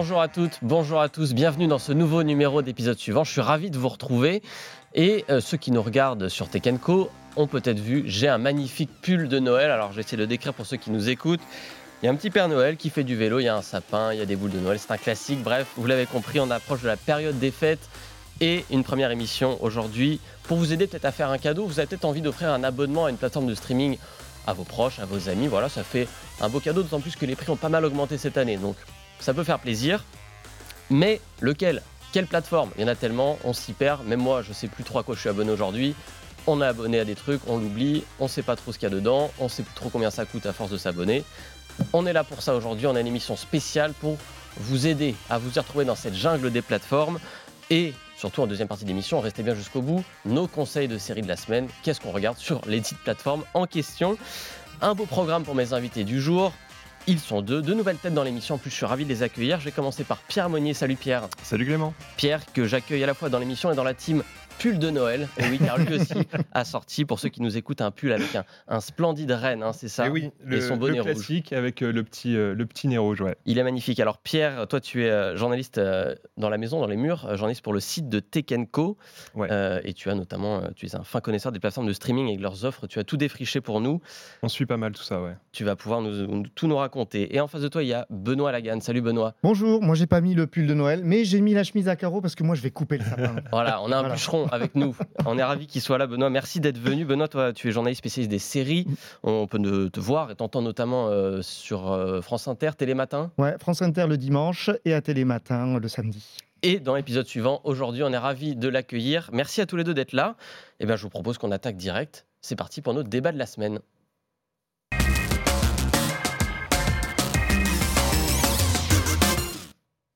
Bonjour à toutes, bonjour à tous, bienvenue dans ce nouveau numéro d'épisode suivant. Je suis ravi de vous retrouver. Et euh, ceux qui nous regardent sur Tekenco ont peut-être vu, j'ai un magnifique pull de Noël. Alors j'essaie de le décrire pour ceux qui nous écoutent. Il y a un petit Père Noël qui fait du vélo, il y a un sapin, il y a des boules de Noël, c'est un classique. Bref, vous l'avez compris, on approche de la période des fêtes et une première émission aujourd'hui pour vous aider peut-être à faire un cadeau. Vous avez peut-être envie d'offrir un abonnement à une plateforme de streaming à vos proches, à vos amis. Voilà, ça fait un beau cadeau, d'autant plus que les prix ont pas mal augmenté cette année. Donc ça peut faire plaisir. Mais lequel Quelle plateforme? Il y en a tellement, on s'y perd. Même moi, je sais plus trop à quoi je suis abonné aujourd'hui. On est abonné à des trucs, on l'oublie, on sait pas trop ce qu'il y a dedans, on sait plus trop combien ça coûte à force de s'abonner. On est là pour ça aujourd'hui, on a une émission spéciale pour vous aider à vous y retrouver dans cette jungle des plateformes. Et surtout en deuxième partie d'émission, restez bien jusqu'au bout, nos conseils de série de la semaine, qu'est-ce qu'on regarde sur les petites plateformes en question? Un beau programme pour mes invités du jour. Ils sont deux, deux nouvelles têtes dans l'émission. En plus, je suis ravi de les accueillir. Je vais commencer par Pierre Monnier. Salut Pierre. Salut Clément. Pierre, que j'accueille à la fois dans l'émission et dans la team pull de Noël. Et oui, car lui aussi a sorti, pour ceux qui nous écoutent, un pull avec un, splendide renne, hein, c'est ça Et oui, le, son bonnet classique avec euh, le petit, euh, le petit nez rouge. Ouais. Il est magnifique. Alors Pierre, toi tu es euh, journaliste dans la maison, dans les murs, journaliste pour le site de Tekenco. et tu as notamment, tu es un fin connaisseur des plateformes de streaming et de leurs offres. Tu as tout défriché pour nous. On suit pas mal tout ça, ouais. Tu vas pouvoir nous, tout nous raconter. Et en face de toi, il y a Benoît Lagan. Salut Benoît. Bonjour, moi j'ai pas mis le pull de Noël, mais j'ai mis la chemise à carreaux parce que moi je vais couper le sapin. voilà, on a un bûcheron avec nous. On est ravi qu'il soit là, Benoît. Merci d'être venu. Benoît, toi, tu es journaliste spécialiste des séries. On peut te voir et t'entendre notamment euh, sur euh, France Inter, Télématin. Ouais, France Inter le dimanche et à Télématin le samedi. Et dans l'épisode suivant, aujourd'hui, on est ravi de l'accueillir. Merci à tous les deux d'être là. Et eh bien, je vous propose qu'on attaque direct. C'est parti pour notre débat de la semaine.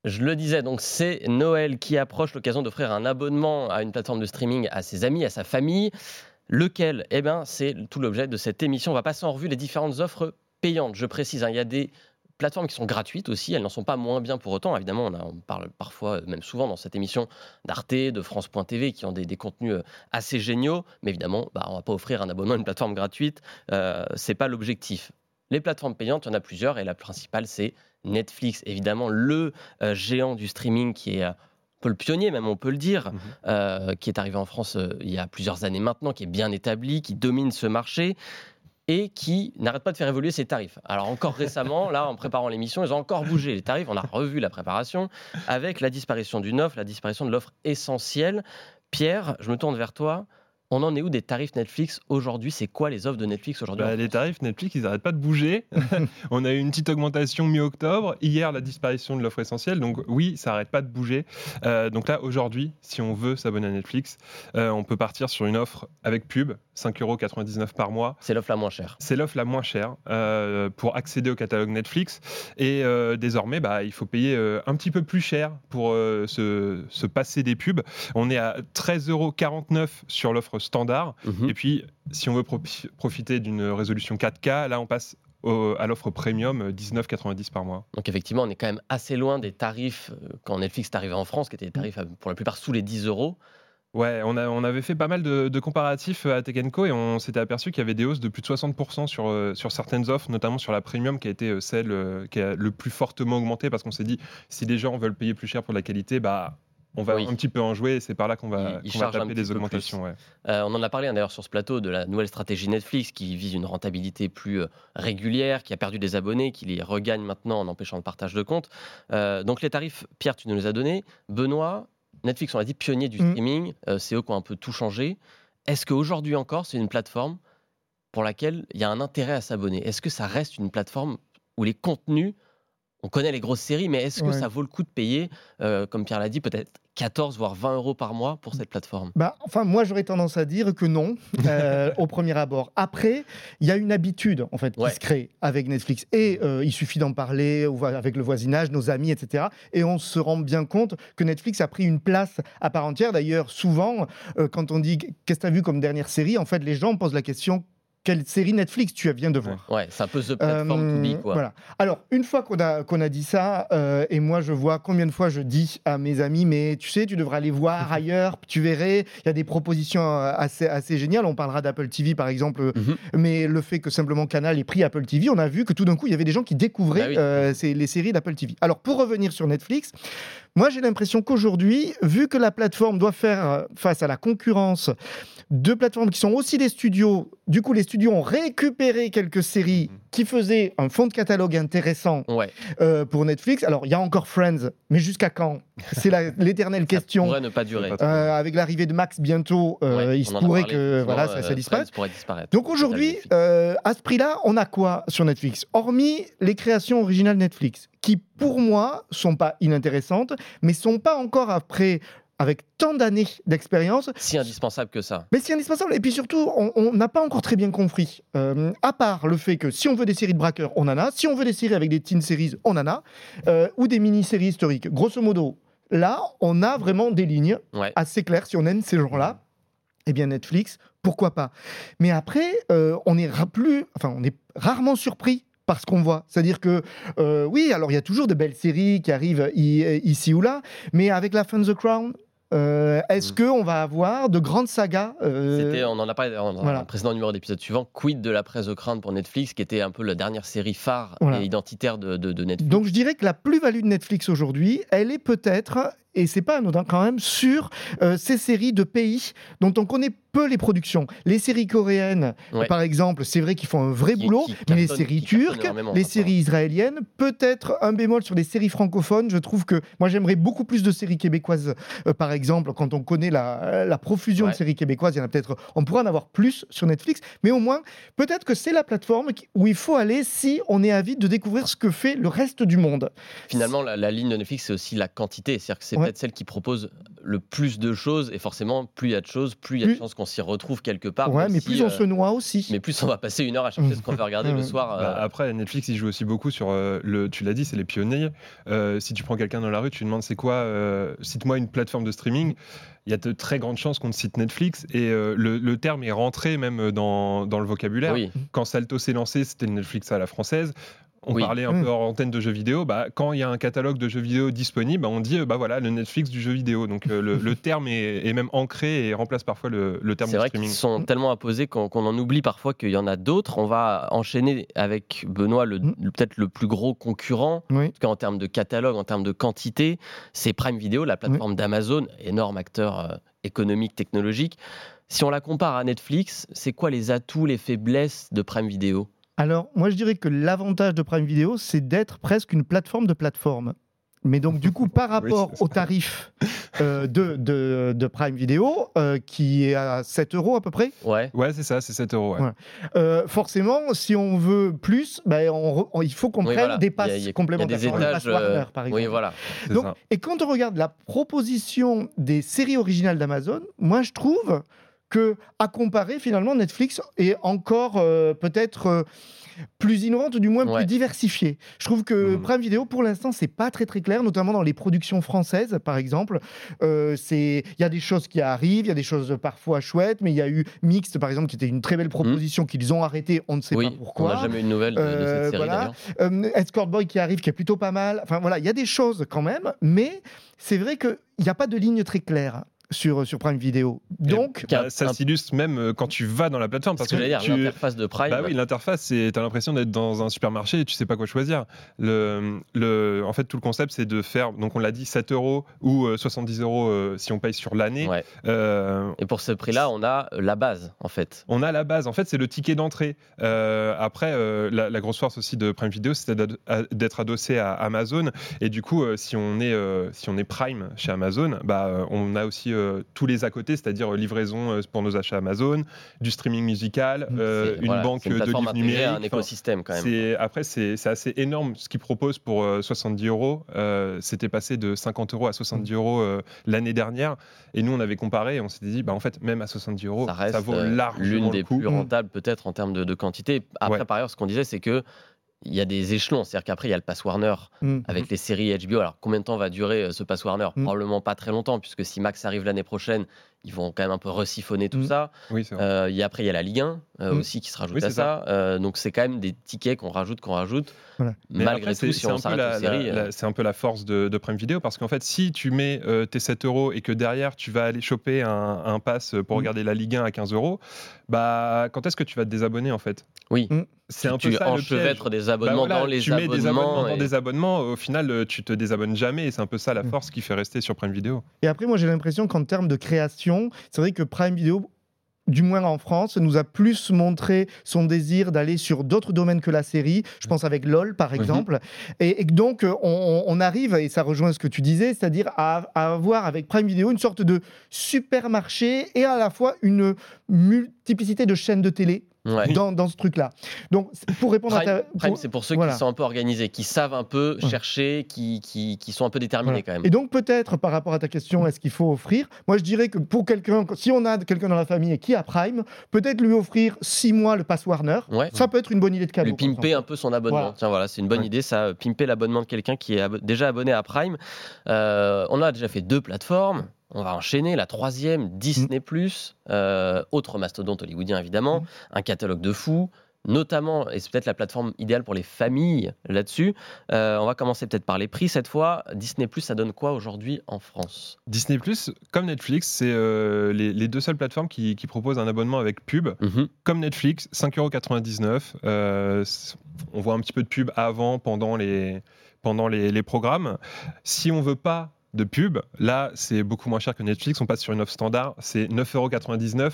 Je le disais, donc c'est Noël qui approche l'occasion d'offrir un abonnement à une plateforme de streaming à ses amis, à sa famille. Lequel? Eh bien, c'est tout l'objet de cette émission. On va passer en revue les différentes offres payantes. Je précise, hein, il y a des plateformes qui sont gratuites aussi, elles n'en sont pas moins bien pour autant. Évidemment, on, parle parfois, même souvent dans cette émission, d'Arte, de France.tv, qui ont des, contenus euh, assez géniaux, mais évidemment, bah, on ne va pas offrir un abonnement à une plateforme gratuite, euh, ce n'est pas l'objectif. Les plateformes payantes, il y en a plusieurs, et la principale, c'est Netflix, évidemment, le euh, géant du streaming qui est euh, un peu le pionnier, même on peut le dire, mhm. euh, qui est arrivé en France il y a plusieurs années maintenant, qui est bien établi, qui domine ce marché et qui n'arrête pas de faire évoluer ses tarifs. Alors encore récemment, là, en préparant l'émission, ils ont encore bougé les tarifs. On a revu la préparation avec la disparition d'une offre, la disparition de l'offre essentielle. Pierre, je me tourne vers toi. On en est où des tarifs Netflix aujourd'hui? C'est quoi les offres de Netflix aujourd'hui bah, Les tarifs Netflix, ils n'arrêtent pas de bouger. on a eu une petite augmentation mi-octobre. Hier, la disparition de l'offre essentielle. Donc oui, ça n'arrête pas de bouger. Euh, donc là, aujourd'hui, si on veut s'abonner à Netflix, euh, on peut partir sur une offre avec pub, 5,99€ par mois. C'est l'offre la moins chère. C'est l'offre la moins chère euh, pour accéder au catalogue Netflix. Et désormais, bah, il faut payer un petit peu plus cher pour se, se passer des pubs. On est à 13,49€ sur l'offre standard. Mhm. Et puis, si on veut profiter d'une résolution 4K, là, on passe à l'offre premium 19,90 par mois. Donc effectivement, on est quand même assez loin des tarifs euh, quand Netflix est arrivé en France, qui étaient des tarifs euh, pour la plupart sous les 10 euros. Ouais, on, a, on avait fait pas mal de, comparatifs à Tech et on s'était aperçu qu'il y avait des hausses de plus de 60% sur, euh, sur certaines offres, notamment sur la premium qui a été celle qui a le plus fortement augmenté parce qu'on s'est dit si les gens veulent payer plus cher pour la qualité, bah on va un petit peu en jouer et c'est par là qu'on va, taper des augmentations. Euh, on en a parlé hein, d'ailleurs sur ce plateau de la nouvelle stratégie Netflix qui vise une rentabilité plus euh, régulière, qui a perdu des abonnés, qui les regagne maintenant en empêchant le partage de comptes. Euh, donc les tarifs, Pierre, tu nous les as donnés. Benoît, Netflix, on l'a dit, pionnier du mm. streaming, c'est eux qui ont un peu tout changé. Est-ce qu'aujourd'hui encore, c'est une plateforme pour laquelle il y a un intérêt à s'abonner? Est-ce que ça reste une plateforme où les contenus on connaît les grosses séries, mais est-ce que ça vaut le coup de payer, comme Pierre l'a dit, peut-être 14 voire 20 euros par mois pour cette plateforme? Bah, Enfin, moi j'aurais tendance à dire que non, euh, au premier abord. Après, il y a une habitude en fait qui se crée avec Netflix et euh, il suffit d'en parler avec le voisinage, nos amis, etc. Et on se rend bien compte que Netflix a pris une place à part entière. D'ailleurs, souvent, euh, quand on dit qu'est-ce que tu as vu comme dernière série, en fait, les gens posent la question quelle série Netflix tu viens de voir. Ouais, c'est un peu the platform to be, quoi. Voilà. Alors, une fois qu'on a, qu'on a dit ça, euh, et moi je vois combien de fois je dis à mes amis, mais tu sais, tu devrais aller voir ailleurs, tu verrais, il y a des propositions euh, assez, assez géniales. On parlera d'Apple TV par exemple, Mhm. mais le fait que simplement Canal ait pris Apple TV, on a vu que tout d'un coup, il y avait des gens qui découvraient Bah oui. euh, ces- les séries d'Apple TV. Alors, pour revenir sur Netflix, moi j'ai l'impression qu'aujourd'hui, vu que la plateforme doit faire euh, face à la concurrence de plateformes qui sont aussi des studios, du coup, les studios ont récupéré quelques séries Mhm. qui faisaient un fond de catalogue intéressant Ouais, euh, pour Netflix. Alors, il y a encore Friends, mais jusqu'à quand? C'est l'éternelle ça question. pourrait ne pas durer. Euh, avec l'arrivée de Max bientôt, euh, Ouais, il se pourrait que voilà, ça, ça disparaisse. Disparaître. Donc aujourd'hui, à ce prix-là, on a quoi sur Netflix? Hormis les créations originales Netflix, qui pour moi sont pas inintéressantes, mais sont pas encore après avec tant d'années d'expérience, Si indispensable que ça. mais c'est indispensable. Et puis surtout, on- n'a pas encore très bien compris. Euh, à part le fait que si on veut des séries de braqueurs, on en a. Si on veut des séries avec des teen series, on en a. Euh, ou des mini-séries historiques. Grosso modo, là, on a vraiment des lignes Ouais. assez claires. Si on aime ces gens-là, eh bien Netflix, pourquoi pas. Mais après, euh, on est plus, enfin, on est rarement surpris par ce qu'on voit. C'est-à-dire que, euh, oui, alors il y a toujours de belles séries qui arrivent ici ou là, mais avec la fin de The Crown, euh, est-ce Mm. qu'on va avoir de grandes sagas euh, on en a parlé dans voilà. un précédent numéro d'épisode suivant, Quid de la presse de crainte pour Netflix, qui était un peu la dernière série phare Voilà. et identitaire de, de- de Netflix. Donc je dirais que la plus-value de Netflix aujourd'hui, elle est peut-être, et c'est pas anodin quand même, sur euh, ces séries de pays dont on connaît peu les productions. Les séries coréennes, Ouais. par exemple, c'est vrai qu'ils font un vrai Qui- boulot, qui mais les séries turques, les séries israéliennes, peut-être un bémol sur les séries francophones. Je trouve que moi j'aimerais beaucoup plus de séries québécoises, euh, par exemple, quand on connaît la, la profusion Ouais. de séries québécoises, il y en a peut-être, on pourrait en avoir plus sur Netflix, mais au moins peut-être que c'est la plateforme où il faut aller si on est avide de découvrir ce que fait le reste du monde. Finalement, la, la ligne de Netflix, c'est aussi la quantité. C'est-à-dire que c'est Ouais. celle qui propose le plus de choses. Et forcément, plus il y a de choses, plus il y a de Plus- chances qu'on s'y retrouve quelque part. Ouais, mais si, plus on euh, se noie aussi. Mais plus on va passer une heure à chercher ce qu'on veut regarder le soir. Bah, euh, après, Netflix, il joue aussi beaucoup sur euh, le. Tu l'as dit, c'est les pionniers. Euh, si tu prends quelqu'un dans la rue, tu lui demandes c'est quoi, euh, cite-moi une plateforme de streaming. Il y a de très grandes chances qu'on te cite Netflix et euh, le, le terme est rentré même dans, dans le vocabulaire. oui, Quand Salto s'est lancé, c'était le Netflix à la française. On Oui. parlait un Mm. peu hors antenne de jeux vidéo. Bah, quand il y a un catalogue de jeux vidéo disponible, bah, on dit euh, bah voilà le Netflix du jeu vidéo. Donc euh, le, le terme est, est même ancré et remplace parfois le, le terme c'est de vrai qu'ils streaming. sont tellement imposés qu'on en oublie parfois qu'il y en a d'autres. On va enchaîner avec Benoît, le, Mm. peut-être le plus gros concurrent. Oui. En tout cas, en termes de catalogue, en termes de quantité, c'est Prime Video, la plateforme d'Amazon, énorme acteur euh, économique, technologique. Si on la compare à Netflix, c'est quoi les atouts, les faiblesses de Prime Video? Alors, moi, je dirais que l'avantage de Prime Video, c'est d'être presque une plateforme de plateforme. Mais donc, du coup, par rapport ça. au tarif euh, de, de, de Prime Video, euh, qui est à 7 euros à peu près, Ouais. Ouais, c'est ça, c'est 7 euros. ouais. Ouais. euh, forcément, si on veut plus, ben, on re- on- il faut qu'on Oui, prenne voilà. des Il y a- passes il y a- il y a complémentaires. des étages. pass Warner, par exemple. oui, voilà. Donc, et quand on regarde la proposition des séries originales d'Amazon, moi je trouve que, à comparer, finalement, Netflix est encore euh, peut-être euh, plus innovante, ou du moins Ouais. plus diversifiée. Je trouve que Mhm. Prime Video, pour l'instant, c'est pas très très clair, notamment dans les productions françaises, par exemple. Euh, il y a des choses qui arrivent, il y a des choses parfois chouettes, mais il y a eu Mixed, par exemple, qui était une très belle proposition qu'ils ont arrêté, on ne sait oui, pas pourquoi. on n'a jamais eu de nouvelles de, de Euh, cette série voilà. d'ailleurs. Escort Boy qui arrive, qui est plutôt pas mal. Enfin voilà, il y a des choses quand même, mais c'est vrai qu'il n'y a pas de ligne très claire sur, sur Prime Video. Donc, Bah, ça s'illustre même euh, quand tu vas dans la plateforme. Ce Parce que tu... l'interface de Prime. Bah oui, l'interface, c'est t'as l'impression d'être dans un supermarché et tu sais pas quoi choisir. Le, le, en fait, tout le concept, c'est de faire, donc on l'a dit, 7 euros ou euh, 70 euros euh, si on paye sur l'année. Ouais. Euh, Et pour ce prix-là, on a la base, en fait. on a la base, en fait, c'est le ticket d'entrée. Euh, après, euh, la, la grosse force aussi de Prime Video, c'est d'être adossé à Amazon. Et du coup, euh, si, on est, euh, si on est Prime chez Amazon, bah, euh, on a aussi euh, tous les à côté, c'est-à-dire euh, livraison euh, pour nos achats Amazon, du streaming musical, Mm. euh, une voilà, banque une de livres numériques. un écosystème, quand même. après, c'est assez énorme ce qu'ils proposent pour euh, 70 euros. Euh, C'était passé de 50 euros à 70 Mm. euros euh, l'année dernière. Et nous, on avait comparé et on s'était dit, bah, en fait, même à 70 euros, ça vaut euh, largement l'une le des coup. plus rentables peut-être en termes de, de quantité. Après, Ouais. par ailleurs, ce qu'on disait, c'est que il y a des échelons. C'est-à-dire qu'après, il y a le Pass Warner mm, avec les séries HBO. Alors, combien de temps va durer euh, ce Pass Warner? Mm. Probablement pas très longtemps, puisque si Max arrive l'année prochaine, ils vont quand même un peu resiphonner tout Mm. ça. Oui. Euh, il y a- après, il y a la Ligue 1 euh, Mm. aussi qui se rajoute Oui, à c'est ça. Euh, donc c'est quand même des tickets qu'on rajoute, qu'on rajoute. Voilà. Mais Malgré après, tout, c'est- si c'est on un peu s'arrête la- aux séries. la- euh, la- C'est un peu la force de, de Prime Video parce qu'en fait, si tu mets euh, tes 7 euros et que derrière tu vas aller choper un, un pass pour Mm. regarder la Ligue 1 à 15 euros, bah quand est-ce que tu vas te désabonner en fait? Oui. C'est un tu peu ça le des Bah abonnements voilà, dans les tu mets des abonnements et- dans des abonnements, au final tu te désabonnes jamais et c'est un peu ça la force qui fait rester sur Prime Video. Et après, moi, j'ai l'impression qu'en termes de création, c'est vrai que Prime Video, du moins en France, nous a plus montré son désir d'aller sur d'autres domaines que la série. Je pense avec LOL, par exemple. et, donc, on, on arrive, et ça rejoint ce que tu disais, c'est-à-dire à, à avoir avec Prime Video une sorte de supermarché et à la fois une multiplicité de chaînes de télé Ouais. dans, dans ce truc-là. Donc, pour répondre Prime, à ta... Prime, pour- c'est pour ceux voilà. qui sont un peu organisés, qui savent un peu Ouais. chercher, qui, qui, qui sont un peu déterminés Voilà. quand même. Et donc peut-être par rapport à ta question, est-ce qu'il faut offrir Moi je dirais que pour quelqu'un, si on a quelqu'un dans la famille qui a Prime, peut-être lui offrir six mois le pass Warner. Ouais. Ça peut être une bonne idée de cadeau. Lui pimper un peu son abonnement. Voilà. Tiens, voilà, c'est une bonne idée, ça, euh, pimper l'abonnement de quelqu'un qui est déjà abonné à Prime. Euh, on a déjà fait deux plateformes. On va enchaîner la troisième, Disney+, euh, autre mastodonte hollywoodien évidemment, Mm. un catalogue de fous, notamment, et c'est peut-être la plateforme idéale pour les familles là-dessus. Euh, on va commencer peut-être par les prix cette fois. Disney+, ça donne quoi aujourd'hui en France? Disney comme Netflix, c'est euh, les, les deux seules plateformes qui, qui proposent un abonnement avec pub. Mhm. Comme Netflix, 5,99€. Euh, on voit un petit peu de pub avant, pendant les, pendant les, les programmes. Si on veut pas de pub, là, c'est beaucoup moins cher que Netflix. On passe sur une offre standard, c'est 9,99€.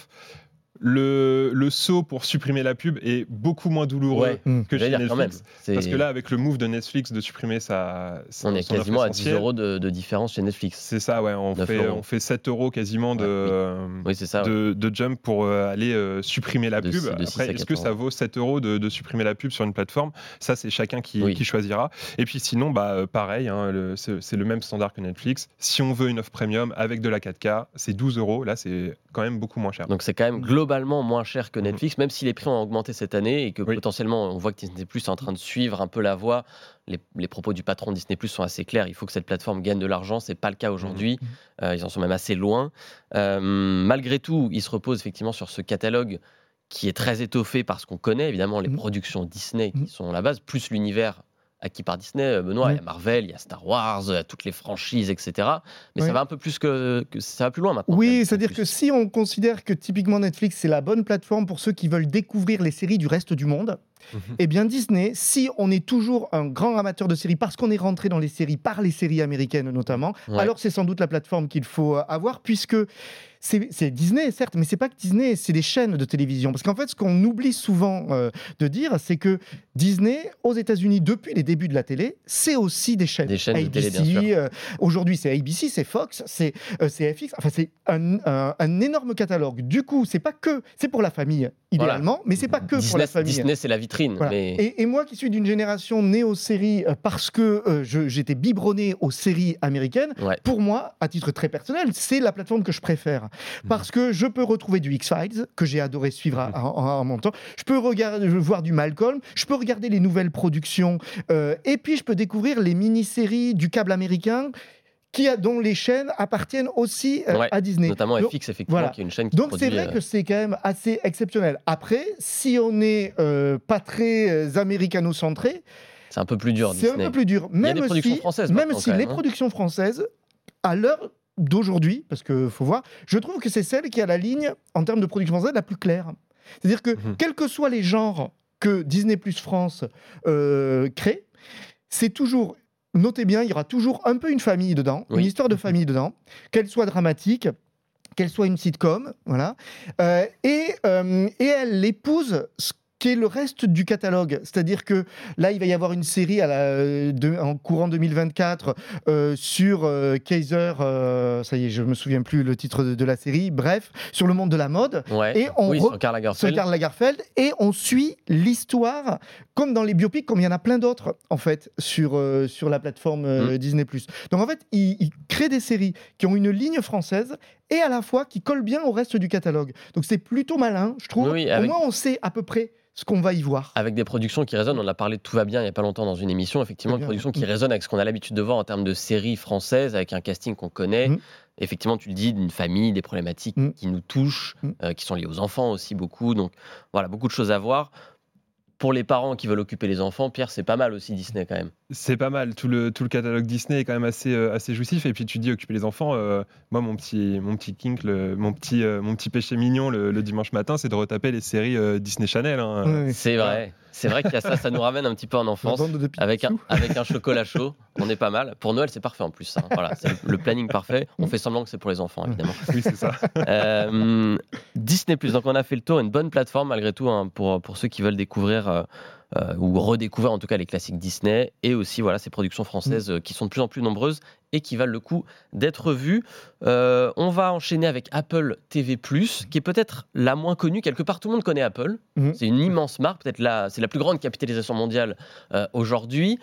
Le, le saut pour supprimer la pub est beaucoup moins douloureux Ouais. Que chez dire même. Netflix. Parce que là, avec le move de Netflix de supprimer sa, sa- on est quasiment à 10 essentielle, euros de, de différence chez Netflix. C'est ça, ouais. On 9 fait, euros. on fait 7 euros quasiment de, euh, Oui, ouais. jump pour euh, aller euh, supprimer la pub. Après, est-ce que 14 ça vaut 7 euros de, supprimer la pub sur une plateforme? Ça, c'est chacun qui, Oui. qui choisira. Et puis sinon, bah, euh, pareil, hein, c'est le même standard que Netflix. Si on veut une offre premium avec de la 4K, c'est 12 euros. Là, c'est quand même beaucoup moins cher. Donc c'est quand même globalement moins cher que Netflix, même si les prix ont augmenté cette année et que Oui. potentiellement on voit que Disney Plus est en train de suivre un peu la voie. Les, les propos du patron de Disney Plus sont assez clairs. Il faut que cette plateforme gagne de l'argent. C'est pas le cas aujourd'hui. Euh, ils en sont même assez loin. Euh, malgré tout, ils se reposent effectivement sur ce catalogue qui est très étoffé parce qu'on connaît évidemment les Mhm. productions Disney qui Mhm. sont la base, plus l'univers acquis par Disney. Euh, Benoît, il y a Oui. Marvel, il y a Star Wars, il y a toutes les franchises, etc. Mais ça va un peu plus que, que- ça va plus loin maintenant. Oui, c'est-à-dire que si on considère que typiquement Netflix, c'est la bonne plateforme pour ceux qui veulent découvrir les séries du reste du monde, Mhm. eh bien Disney, si on est toujours un grand amateur de séries, parce qu'on est rentré dans les séries par les séries américaines notamment, Ouais. alors c'est sans doute la plateforme qu'il faut euh, avoir, puisque c'est Disney, certes, mais c'est pas que Disney, c'est des chaînes de télévision. Parce qu'en fait, ce qu'on oublie souvent euh, de dire, c'est que Disney, aux États-Unis, depuis les débuts de la télé, c'est aussi des chaînes. Des chaînes de télé, euh, Aujourd'hui, c'est ABC, c'est Fox, c'est euh, FX. Enfin, c'est un, un- un énorme catalogue. Du coup, c'est pas que c'est pour la famille idéalement, mais c'est pas que pour Disney, la famille. Disney, c'est la vitrine. Voilà. Mais... Et, et moi qui suis d'une génération née aux séries euh, parce que euh, j'étais biberonné aux séries américaines, Ouais. pour moi, à titre très personnel, c'est la plateforme que je préfère. Parce que je peux retrouver du X-Files, que j'ai adoré suivre en, en mon temps. Je peux regarder, voir du Malcolm. Je peux regarder les nouvelles productions. euh, et puis, je peux découvrir les mini-séries du câble américain. Qui a, dont les chaînes appartiennent aussi euh, Ouais, à Disney. Notamment Donc- FX, effectivement, voilà. qui est une chaîne qui donc c'est vrai euh, que c'est quand même assez exceptionnel. Après, si on n'est euh, pas très américano-centré, c'est un peu plus dur, c'est un peu plus dur. Il y a Même des productions si, françaises même si les hein. productions françaises, à l'heure d'aujourd'hui, parce que faut voir, je trouve que c'est celle qui a la ligne en termes de production française la plus claire. C'est-à-dire que Mhm. quels que soient les genres que Disney Plus France crée, c'est toujours Notez bien, il y aura toujours un peu une famille dedans, Oui. une histoire de famille dedans, qu'elle soit dramatique, qu'elle soit une sitcom, voilà. Euh, et, euh, et elle épouse ce qu'est le reste du catalogue. C'est-à-dire que là, il va y avoir une série à la- de- en courant 2024 euh, sur euh, Kaiser, euh, ça y est, je me souviens plus le titre de, de la série, bref, sur le monde de la mode. Ouais. Et on oui, sur Karl sur Lagerfeld. Karl Lagerfeld et on suit l'histoire comme dans les biopics comme il y en a plein d'autres en fait sur, euh, sur la plateforme euh, Disney+. Donc en fait il, il crée des séries qui ont une ligne française et à la fois qui collent bien au reste du catalogue. Donc c'est plutôt malin je trouve. Oui, Au moins on sait à peu près ce qu'on va y voir. Avec des productions qui résonnent, on a parlé de Tout va bien il n'y a pas longtemps dans une émission, effectivement, une production qui résonne avec ce qu'on a l'habitude de voir en termes de séries françaises, avec un casting qu'on connaît. Mm. effectivement, tu le dis, d'une famille, des problématiques Mm. qui nous touchent, Mm. euh, qui sont liées aux enfants aussi beaucoup. Donc voilà, beaucoup de choses à voir. Pour les parents qui veulent occuper les enfants, Pierre, c'est pas mal aussi Disney quand même. C'est pas mal. Tout le, tout le catalogue Disney est quand même assez, euh, assez jouissif. Et puis tu dis occuper les enfants. euh, moi, mon petit, mon petit kink, le- mon, petit, euh, mon petit péché mignon le, le dimanche matin, c'est de retaper les séries euh, Disney Channel. hein. C'est vrai. C'est vrai qu'il y a ça, ça nous ramène un petit peu en enfance. Avec un, avec un chocolat chaud, on est pas mal. Pour Noël, c'est parfait en plus. hein. Voilà, c'est le, le planning parfait. On fait semblant que c'est pour les enfants, évidemment. Oui, c'est ça. Euh, Disney donc on a fait le tour, une bonne plateforme malgré tout hein, pour, pour ceux qui veulent découvrir euh, euh, ou redécouvrir en tout cas les classiques Disney et aussi voilà ces productions françaises euh, qui sont de plus en plus nombreuses et qui valent le coup d'être vues. Euh, on va enchaîner avec Apple TV+, qui est peut-être la moins connue. Quelque part, tout le monde connaît Apple. Mhm. C'est une immense marque, peut-être la, c'est la plus grande capitalisation mondiale euh, aujourd'hui.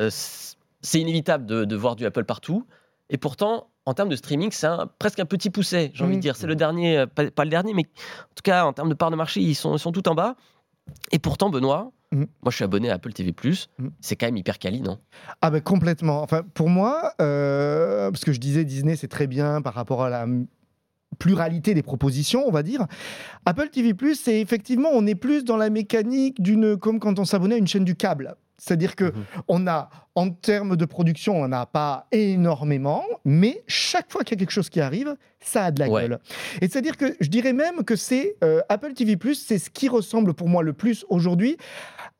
C'est inévitable de, de voir du Apple partout. Et pourtant, en termes de streaming, c'est un- presque un petit pousset, j'ai envie de Mhm. dire. C'est le dernier, pas, pas le dernier, mais en tout cas, en termes de part de marché, ils sont, ils sont tout en bas. Et pourtant, Benoît, Mhm. moi je suis abonné à Apple TV, Mhm. c'est quand même hyper quali, non? Ah ben complètement. Enfin, pour moi, euh, parce que je disais Disney, c'est très bien par rapport à la pluralité des propositions, on va dire. Apple TV+, c'est effectivement, on est plus dans la mécanique d'une, comme quand on s'abonnait à une chaîne du câble. C'est-à-dire que Mhm. on a, en termes de production, on n'a pas énormément, mais chaque fois qu'il y a quelque chose qui arrive, ça a de la Ouais. gueule. Et c'est-à-dire que je dirais même que c'est euh, Apple TV+, c'est ce qui ressemble pour moi le plus aujourd'hui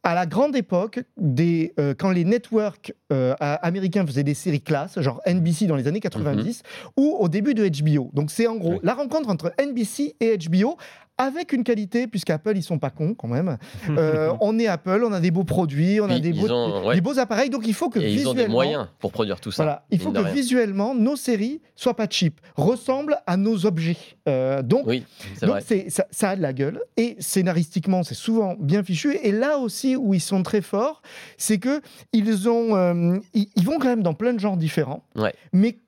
à la grande époque des euh, quand les networks euh, américains faisaient des séries classes, genre NBC dans les années 90, ou au début de HBO. Donc c'est en gros Oui. la rencontre entre NBC et HBO avec une qualité, puisqu'Apple, ils sont pas cons quand même. Euh, on est Apple, on a des beaux produits, on a des beaux, ont- ouais. des beaux appareils, donc il faut que Et ils ont visuellement... des moyens pour produire tout ça. Voilà, il faut que rien. visuellement, nos séries soient pas cheap, ressemblent à nos objets. Euh, donc, Oui, ça, ça a de la gueule et scénaristiquement c'est souvent bien fichu et là aussi où ils sont très forts c'est que ils ont euh, ils, ils vont quand même dans plein de genres différents Ouais. mais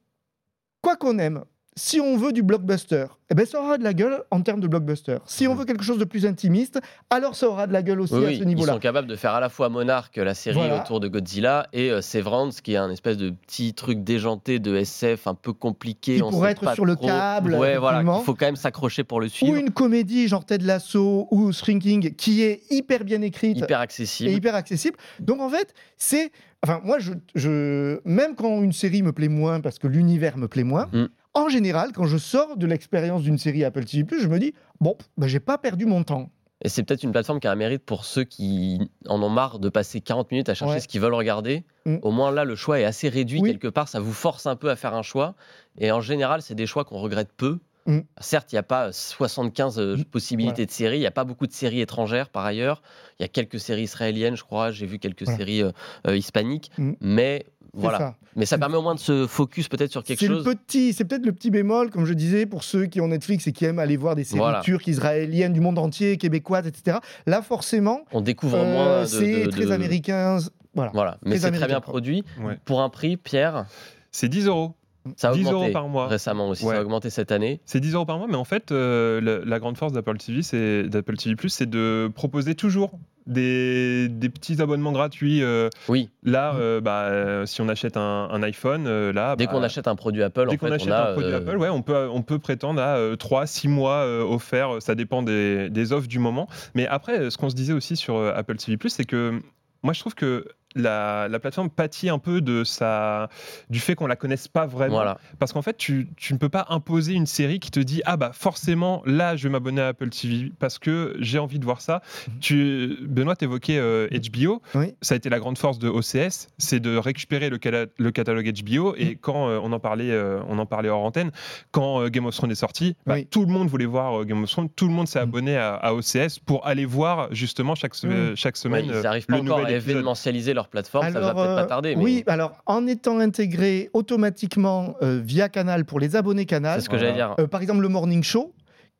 quoi qu'on aime si on veut du blockbuster, eh ben ça aura de la gueule en termes de blockbuster. Si on veut quelque chose de plus intimiste, alors ça aura de la gueule aussi Oui, à ce ils niveau-là. sont capables de faire à la fois Monarch, la série Voilà. autour de Godzilla, et euh, Severance, qui est un espèce de petit truc déjanté de SF un peu compliqué. Qui on pourrait être pas sur le câble, Ouais, voilà. Il faut quand même s'accrocher pour le Ou suivre. une comédie genre Ted Lasso ou Shrinking qui est hyper bien écrite Hyper et accessible. hyper accessible. Donc en fait, c'est. Enfin, moi, je, je- même quand une série me plaît moins parce que l'univers me plaît moins, Mm. En général, quand je sors de l'expérience d'une série Apple TV, je me dis bon, ben, j'ai pas perdu mon temps. Et c'est peut-être une plateforme qui a un mérite pour ceux qui en ont marre de passer 40 minutes à chercher Ouais. ce qu'ils veulent regarder. Mm. Au moins là, le choix est assez réduit Oui. quelque part. Ça vous force un peu à faire un choix. Et en général, c'est des choix qu'on regrette peu. Mm. Certes, il n'y a pas 75 euh, Mm. possibilités de séries. Il n'y a pas beaucoup de séries étrangères par ailleurs. Il y a quelques séries israéliennes, je crois. J'ai vu quelques Voilà. séries euh, euh, hispaniques. Mais voilà. ça. Mais ça permet au moins de se focus peut-être sur quelque C'est le chose. petit, c'est peut-être le petit bémol, comme je disais, pour ceux qui ont Netflix et qui aiment aller voir des séries Voilà. turques, israéliennes, du monde entier, québécoises, etc. Là, forcément, On découvre euh, moins c'est très de- américain. Voilà. Voilà. Mais c'est très bien produit. Ouais. Pour un prix, Pierre, C'est 10 euros. ça a 10 augmenté euros par mois. récemment aussi. Ouais. Ça a augmenté cette année. C'est 10 euros par mois, mais en fait, euh, la, la grande force d'Apple TV, c'est d'Apple TV+, c'est de proposer toujours des, des petits abonnements gratuits. euh, Oui. là, euh, bah, euh, si on achète un, un iPhone, là, Dès bah, qu'on achète un produit Apple, Dès en qu'on fait, achète on a, un produit Apple, ouais, on peut, on peut prétendre à 3-6 mois euh, offerts, ça dépend des, des offres du moment. Mais après, ce qu'on se disait aussi sur Apple TV, c'est que moi je trouve que la, la plateforme pâtit un peu de sa, du fait qu'on la connaisse pas vraiment. Voilà. Parce qu'en fait, tu, tu ne peux pas imposer une série qui te dit Ah bah forcément, là je vais m'abonner à Apple TV parce que j'ai envie de voir ça. Tu, Benoît, t'évoquais euh, HBO. Oui. Ça a été la grande force de OCS, c'est de récupérer le, catalogue HBO. Et quand euh, on, en parlait, euh, on en parlait hors antenne, quand euh, Game of Thrones est sorti, bah, Oui. tout le monde voulait voir euh, Game of Thrones, tout le monde s'est Mm. abonné à, à OCS pour aller voir justement chaque, se- Mm. chaque semaine ils euh, n'arrivent pas le encore à épisode. événementialiser leur plateforme. ça va peut-être euh, pas tarder. Mais Oui, alors en étant intégré automatiquement euh, via Canal pour les abonnés Canal, c'est ce que Voilà. j'allais dire. euh, par exemple le Morning Show,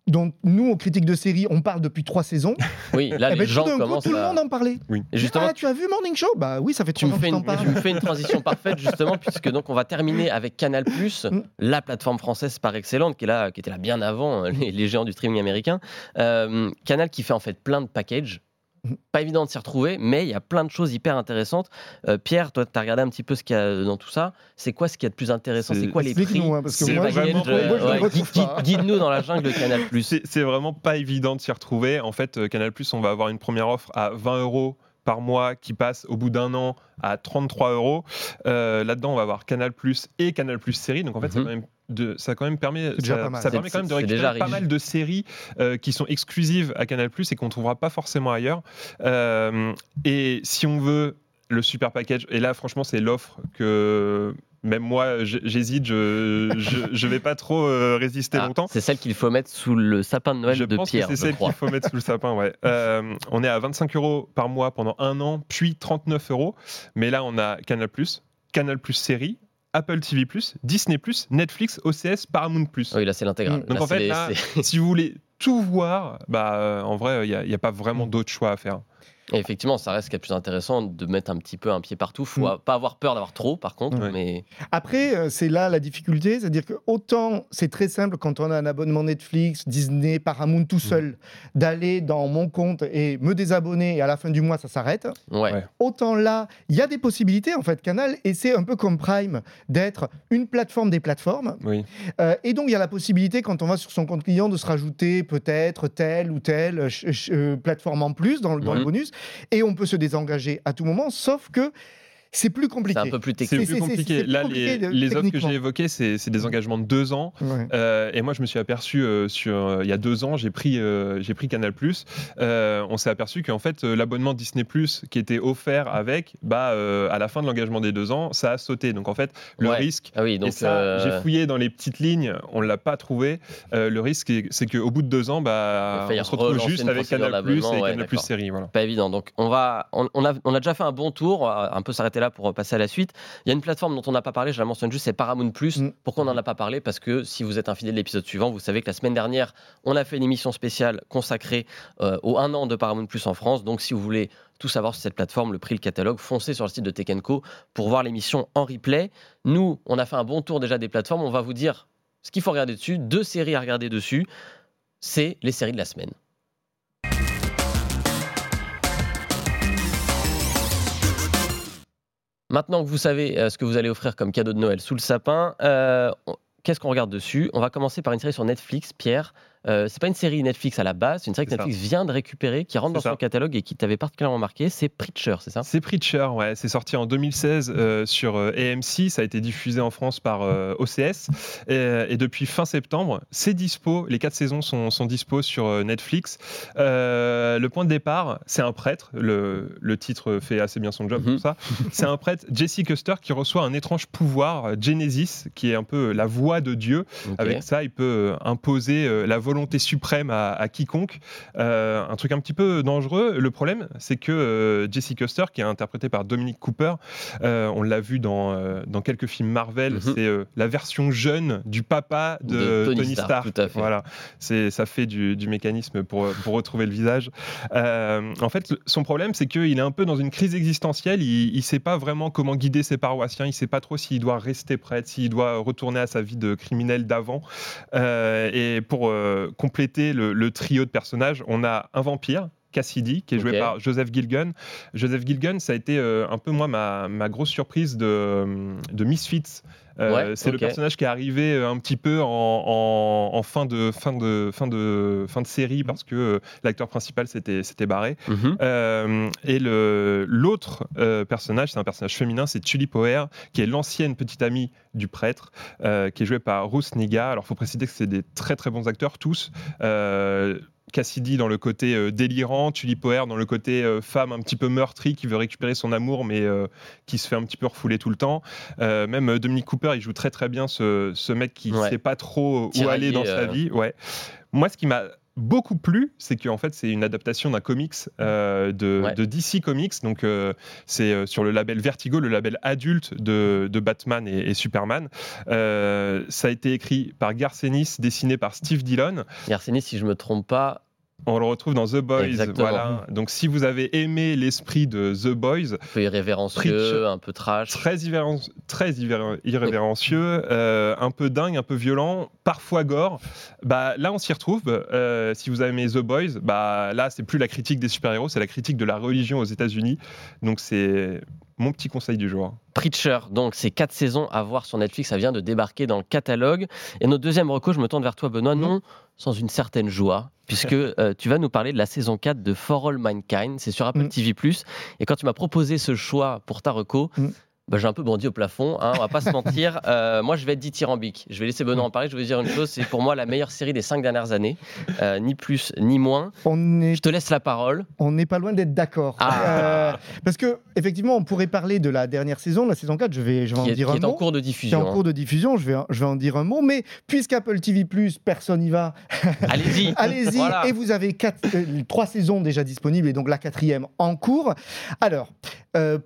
dont nous, aux critiques de série, on parle depuis trois saisons, Oui, là, eh les ben, gens tout coup, commencent tout le monde en parlait. Et justement, ah, tu as vu Morning Show? Bah oui, ça fait tu trois me, ans que fais une, tu me fais une transition parfaite justement puisque donc on va terminer avec Canal+, Mm. la plateforme française par excellente qui est là, qui était là bien avant euh, les, les géants du streaming américain. Euh, Canal qui fait en fait plein de packages. Pas évident de s'y retrouver, mais il y a plein de choses hyper intéressantes. Euh, Pierre, toi, tu as regardé un petit peu ce qu'il y a dans tout ça. C'est quoi ce qui est a de plus intéressant? C'est quoi les prix? hein, parce que moi, vraiment... Guide-nous dans la jungle de Canal+. C'est vraiment pas évident de s'y retrouver. En fait, euh, Canal+, on va avoir une première offre à 20 euros par mois qui passe au bout d'un an à 33 euros. Euh, là-dedans, on va avoir Canal Plus et Canal Plus série. Donc en fait, ça, mhm. quand même de, ça quand même permet, ça, permet quand même de récupérer pas mal de séries euh, qui sont exclusives à Canal Plus et qu'on ne trouvera pas forcément ailleurs. Euh, et si on veut le super package, et là franchement c'est l'offre que même moi, j'hésite, je, je, vais pas trop euh, résister ah, longtemps. C'est celle qu'il faut mettre sous le sapin de Noël je de pense Pierre. C'est celle qu'il faut mettre sous le sapin, ouais. Euh, on est à 25 euros par mois pendant un an, puis 39 euros. Mais là, on a Canal Canal série, Apple TV+, Disney+, Netflix, OCS, Paramount+. Oui, là c'est l'intégral. Donc en fait, si vous voulez tout voir, bah, euh, en vrai, il n'y a, a, pas vraiment d'autres choix à faire effectivement, ça reste ce qui est plus intéressant de mettre un petit peu un pied partout. Faut mm. pas avoir peur d'avoir trop, par contre. Mais après, euh, c'est là la difficulté, c'est-à-dire que autant c'est très simple quand on a un abonnement Netflix, Disney, Paramount tout mm. seul, d'aller dans mon compte et me désabonner et à la fin du mois ça s'arrête. Ouais. Autant là, il y a des possibilités en fait. Canal et c'est un peu comme Prime d'être une plateforme des plateformes. Oui. Euh, et donc il y a la possibilité quand on va sur son compte client de se rajouter peut-être telle ou telle euh, plateforme en plus dans, dans le mm. bonus et on peut se désengager à tout moment, sauf que c'est plus compliqué. C'est un peu plus technique. C'est plus compliqué. Là, les, offres que j'ai évoquées, c'est des engagements de deux ans. Euh, et moi, je me suis aperçu euh, sur, euh, il y a deux ans, j'ai pris, j'ai pris Canal+. on s'est aperçu qu'en fait, l'abonnement Disney+, qui était offert avec, bah, à la fin de l'engagement des deux ans, ça a sauté. Donc en fait, le risque, ah oui, donc, et ça, j'ai fouillé dans les petites lignes, on l'a pas trouvé. le risque, c'est qu'au bout de deux ans, bah, on se retrouve juste avec Canal+, et Canal+, série. Voilà. Pas évident. Donc on va, on, a, on a déjà fait un bon tour, un peu s'arrêter là pour passer à la suite. Il y a une plateforme dont on n'a pas parlé, je la mentionne juste, c'est Paramount Plus. Mm. Pourquoi on n'en a pas parlé? Parce que si vous êtes un fidèle de l'épisode suivant, vous savez que la semaine dernière, on a fait une émission spéciale consacrée euh, au un an de Paramount Plus en France. Donc si vous voulez tout savoir sur cette plateforme, le prix, le catalogue, foncez sur le site de Tekenco pour voir l'émission en replay. Nous, on a fait un bon tour déjà des plateformes. On va vous dire ce qu'il faut regarder dessus, deux séries à regarder dessus. C'est les séries de la semaine. Maintenant que vous savez euh, ce que vous allez offrir comme cadeau de Noël sous le sapin, euh, qu'est-ce qu'on regarde dessus? On va commencer par une série sur Netflix, Pierre. Euh, c'est pas une série Netflix à la base, c'est une série que Netflix vient de récérer, qui rentre dans son catalogue et qui t'avait particulièrement marqué. C'est Preacher, c'est ça? C'est Preacher, ouais. C'est sorti en 2016 euh, sur euh, AMC. Ça a été diffusé en France par OCS. Et, depuis fin septembre, c'est dispo. Les quatre saisons sont, sont dispo sur Netflix. le point de départ, c'est un prêtre. Le, le, titre fait assez bien son job pour mhm. ça. C'est un prêtre, Jesse Custer, qui reçoit un étrange pouvoir, Genesis, qui est un peu la voix de Dieu. Avec ça, il peut imposer la voix volonté suprême à, quiconque. Euh, un truc un petit peu dangereux. Le problème, c'est que euh, Jesse Custer, qui est interprété par Dominic Cooper, euh, on l'a vu dans, dans quelques films Marvel, mhm. c'est la version jeune du papa de, Tony, Stark. Voilà, c'est ça fait du, mécanisme pour, pour retrouver le visage. en fait, son problème, c'est qu'il est un peu dans une crise existentielle. Il ne sait pas vraiment comment guider ses paroissiens. Il ne sait pas trop s'il doit rester prêtre, s'il doit retourner à sa vie de criminel d'avant. et pour compléter le, trio de personnages, on a un vampire, Cassidy, qui est joué par Joseph Gilgun. Joseph Gilgun, ça a été euh, un peu moi ma, grosse surprise de, de Misfits. Euh, c'est le personnage qui est arrivé un petit peu en, fin, de, fin, de, fin, de, fin de série parce que l'acteur principal s'était barré. Mhm. et l'autre personnage, c'est un personnage féminin, c'est Tulip O'Hare, qui est l'ancienne petite amie du prêtre, qui est jouée par Ruth Niga. Alors, il faut préciser que c'est des très très bons acteurs, tous. Cassidy dans le côté euh, délirant, Tulip O'Hare dans le côté euh, femme un petit peu meurtrie qui veut récupérer son amour mais euh, qui se fait un petit peu refouler tout le temps. même Dominic Cooper, il joue très très bien ce, mec qui ne sait pas trop où aller dans sa vie. Ouais. Moi, ce qui m'a beaucoup plu, c'est qu'en fait c'est une adaptation d'un comics de, DC Comics, donc c'est sur le label Vertigo, le label adulte de, Batman et, Superman. ça a été écrit par Garcenis, dessiné par Steve Dillon. Garcenis, si je me trompe pas, On le retrouve dans The Boys. Voilà. Donc si vous avez aimé l'esprit de The Boys, un peu irrévérencieux, un peu trash, très, très irrévérencieux, euh, un peu dingue, un peu violent, parfois gore. Bah là, on s'y retrouve. Euh, si vous avez aimé The Boys, bah là, c'est plus la critique des super-héros, c'est la critique de la religion aux États-Unis. Donc c'est mon petit conseil du jour. Preacher, donc c'est quatre saisons à voir sur Netflix, ça vient de débarquer dans le catalogue. Et notre deuxième recours, je me tourne vers toi Benoît, mhm. non sans une certaine joie, puisque euh, tu vas nous parler de la saison 4 de For All Mankind, c'est sur Apple mhm. TV ⁇ Et quand tu m'as proposé ce choix pour ta reco, mhm. Bah, j'ai un peu bondi au plafond, hein, on va pas se mentir. Euh, moi, je vais être dithyrambique. Je vais laisser Benoît en parler. Je vais vous dire une chose c'est pour moi la meilleure série des cinq dernières années. Euh, ni plus, ni moins. Je te laisse la parole. On n'est pas loin d'être d'accord. Ah. Euh, parce que, effectivement, on pourrait parler de la dernière saison, la saison 4. Je vais, je vais en dire un mot. Qui est en cours de diffusion. Qui est en cours de diffusion. Je vais, je vais en dire un mot. Mais puisqu'Apple TV, personne n'y va. Allez-y. Allez-y. Et vous avez quatre, trois saisons déjà disponibles et donc la quatrième en cours. Alors,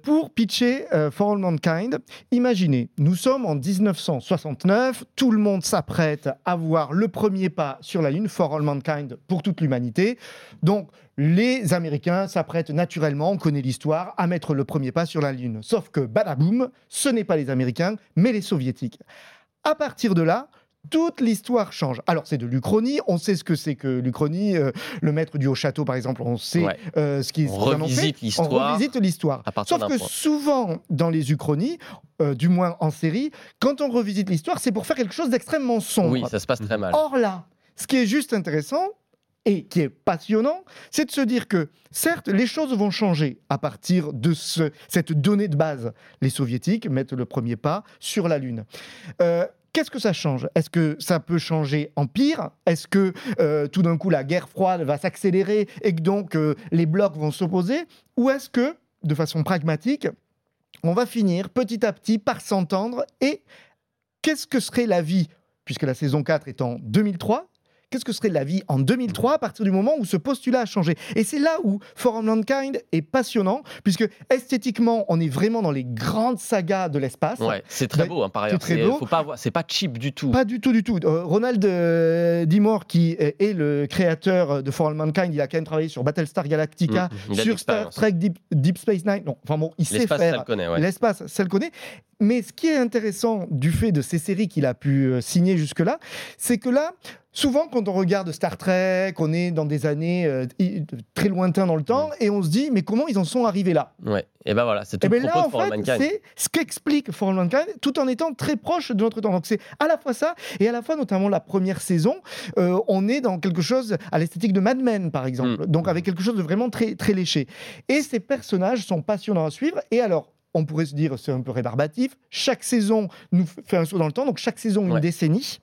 pour pitcher For All Mankind, Imaginez, nous sommes en 1969, tout le monde s'apprête à voir le premier pas sur la Lune, For All Mankind, pour toute l'humanité. Donc, les Américains s'apprêtent naturellement, on connaît l'histoire, à mettre le premier pas sur la Lune. Sauf que, badaboum, ce n'est pas les Américains, mais les Soviétiques. À partir de là, toute l'histoire change. Alors, c'est de l'Uchronie, on sait ce que c'est que l'Uchronie. Euh, le maître du Haut-Château, par exemple, on sait euh, ce qui on revisite l'histoire. On revisite l'histoire. Sauf que souvent, dans les Uchronies, euh, du moins en série, quand on revisite l'histoire, c'est pour faire quelque chose d'extrêmement sombre. Oui, ça se passe très mal. Or là, ce qui est juste intéressant, et qui est passionnant, c'est de se dire que, certes, les choses vont changer à partir de ce, cette donnée de base. Les soviétiques mettent le premier pas sur la Lune. Qu'est-ce que ça change? Est-ce que ça peut changer en pire? Est-ce que euh, tout d'un coup la guerre froide va s'accélérer et que donc euh, les blocs vont s'opposer? Ou est-ce que, de façon pragmatique, on va finir petit à petit par s'entendre et qu'est-ce que serait la vie? Puisque la saison 4 est en 2003, qu'est-ce que serait la vie en 2003 à partir du moment où ce postulat a changé? Et c'est là où For Mankind est passionnant, puisque esthétiquement, on est vraiment dans les grandes sagas de l'espace. Ouais, c'est très beau, hein, par ailleurs. C'est beau. pas c'est pas cheap du tout. Pas du tout, du tout. Euh, Ronald euh, Dimore, qui est le créateur de For Mankind, il a quand même travaillé sur Battlestar Galactica, mm, sur Star Trek Deep, Space Nine. Non, enfin bon, il sait faire. L'espace, ça le connaît. Mais ce qui est intéressant du fait de ces séries qu'il a pu euh, signer jusque-là, c'est que là, Souvent, quand on regarde Star Trek, on est dans des années euh, très lointains dans le temps, et on se dit, mais comment ils en sont arrivés là Ouais, et ben voilà, c'est tout le ben propos de For Mankind. C'est ce qu'explique For All Mankind, tout en étant très proche de notre temps. Donc c'est à la fois ça, et à la fois, notamment la première saison, euh, on est dans quelque chose à l'esthétique de Mad Men, par exemple, mm. donc avec quelque chose de vraiment très, très léché. Et ces personnages sont passionnants à suivre, et alors, on pourrait se dire c'est un peu rébarbatif. Chaque saison nous fait un saut dans le temps, donc chaque saison une décennie.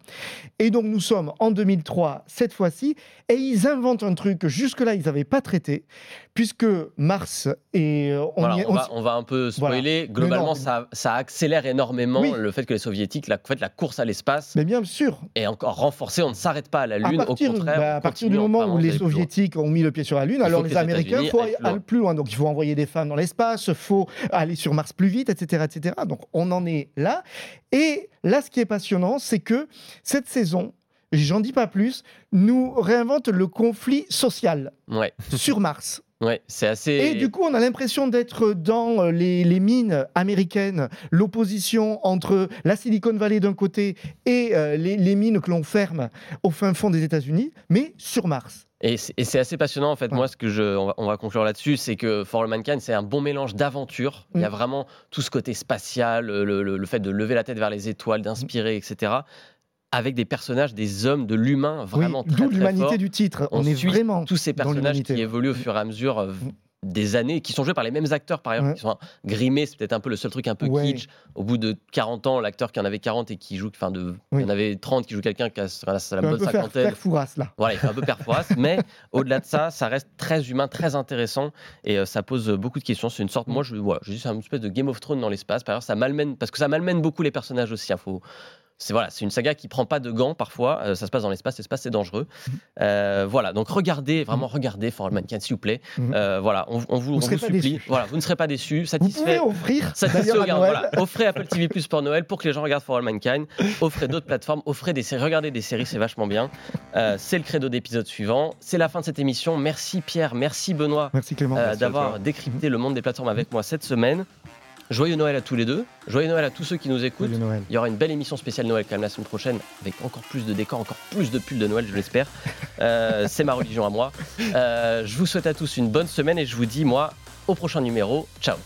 Et donc nous sommes en 2003 cette fois-ci, et ils inventent un truc que jusque-là ils n'avaient pas traité, puisque Mars et euh, on, va, un peu spoiler. Globalement, ça, accélère énormément le fait que les soviétiques, la, fait, la course à l'espace, mais bien sûr, est encore renforcée. On ne s'arrête pas à la Lune, au contraire. Bah, à partir du moment où les soviétiques ont mis le pied sur la Lune, alors les, Américains, il faut aller plus loin. Donc il faut envoyer des femmes dans l'espace, il faut aller sur Mars plus vite, etc., etc. Donc on en est là. Et là, ce qui est passionnant, c'est que cette saison, j'en dis pas plus, nous réinvente le conflit social sur Mars. Ouais, c'est assez. Et du coup, on a l'impression d'être dans euh, les, mines américaines, l'opposition entre la Silicon Valley d'un côté et euh, les, mines que l'on ferme au fin fond des États-Unis, mais sur Mars. Et c'est assez passionnant en fait. Moi, ce que je, on va, conclure là-dessus, c'est que For All Mankind, c'est un bon mélange d'aventure. Il y a mm. vraiment tout ce côté spatial, le, fait de lever la tête vers les étoiles, d'inspirer, etc avec des personnages, des hommes, de l'humain vraiment oui, très, D'où l'humanité du titre. On, est vraiment tous ces personnages qui évoluent au fur et à mesure. Euh, mm des années, qui sont joués par les mêmes acteurs par ailleurs, qui sont grimés, c'est peut-être un peu le seul truc un peu kitsch. Au bout de 40 ans, l'acteur qui en avait 40 et qui joue, enfin, de, il y en avait 30 qui joue quelqu'un qui a, la bonne cinquantaine. Faire, faire là. Voilà, il fait un peu perfourasse, mais au-delà de ça, ça reste très humain, très intéressant et euh, ça pose beaucoup de questions. C'est une sorte, moi, je, voilà, je dis, c'est une espèce de Game of Thrones dans l'espace. Par ailleurs, ça malmène, parce que ça malmène beaucoup les personnages aussi. Il hein, faut c'est voilà, c'est une saga qui prend pas de gants parfois. Euh, ça se passe dans l'espace, l'espace c'est dangereux. Mhm. Euh, voilà, donc regardez, vraiment mhm. regardez For All Mankind, s'il vous plaît. Mhm. Euh, voilà, on, vous, vous, supplie. Voilà, vous ne serez pas déçus. Satisfait. Vous pouvez offrir. Satisfait voilà. Offrez Apple TV Plus pour Noël pour que les gens regardent For All Mankind. Offrez d'autres plateformes. Offrez des séries. Regardez des séries, c'est vachement bien. c'est le credo d'épisode suivant. C'est la fin de cette émission. Merci Pierre, merci Benoît. Merci Clément. d'avoir décrypté le monde des plateformes avec moi cette semaine. Joyeux Noël à tous les deux. Joyeux Noël à tous ceux qui nous écoutent. Il y aura une belle émission spéciale Noël quand même la semaine prochaine avec encore plus de décors, encore plus de pulls de Noël, je l'espère. Euh, c'est ma religion à moi. Euh, je vous souhaite à tous une bonne semaine et je vous dis, moi, au prochain numéro. Ciao.